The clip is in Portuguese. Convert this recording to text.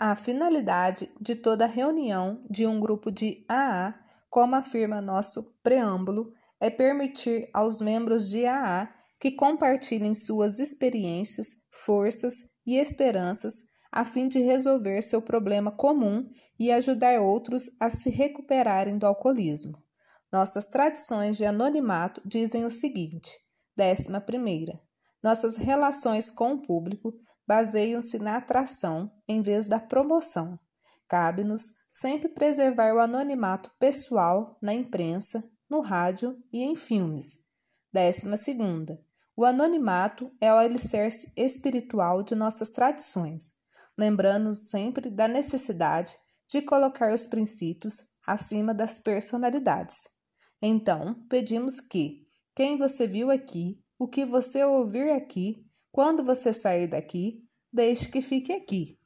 A finalidade de toda reunião de um grupo de AA, como afirma nosso preâmbulo, é permitir aos membros de AA que compartilhem suas experiências, forças e esperanças a fim de resolver seu problema comum e ajudar outros a se recuperarem do alcoolismo. Nossas tradições de anonimato dizem o seguinte: décima primeira, nossas relações com o público baseiam-se na atração em vez da promoção. Cabe-nos sempre preservar o anonimato pessoal na imprensa, no rádio e em filmes. Décima segunda, o anonimato é o alicerce espiritual de nossas tradições, lembrando-nos sempre da necessidade de colocar os princípios acima das personalidades. Então, pedimos que quem você viu aqui, o que você ouvir aqui, quando você sair daqui, deixe que fique aqui.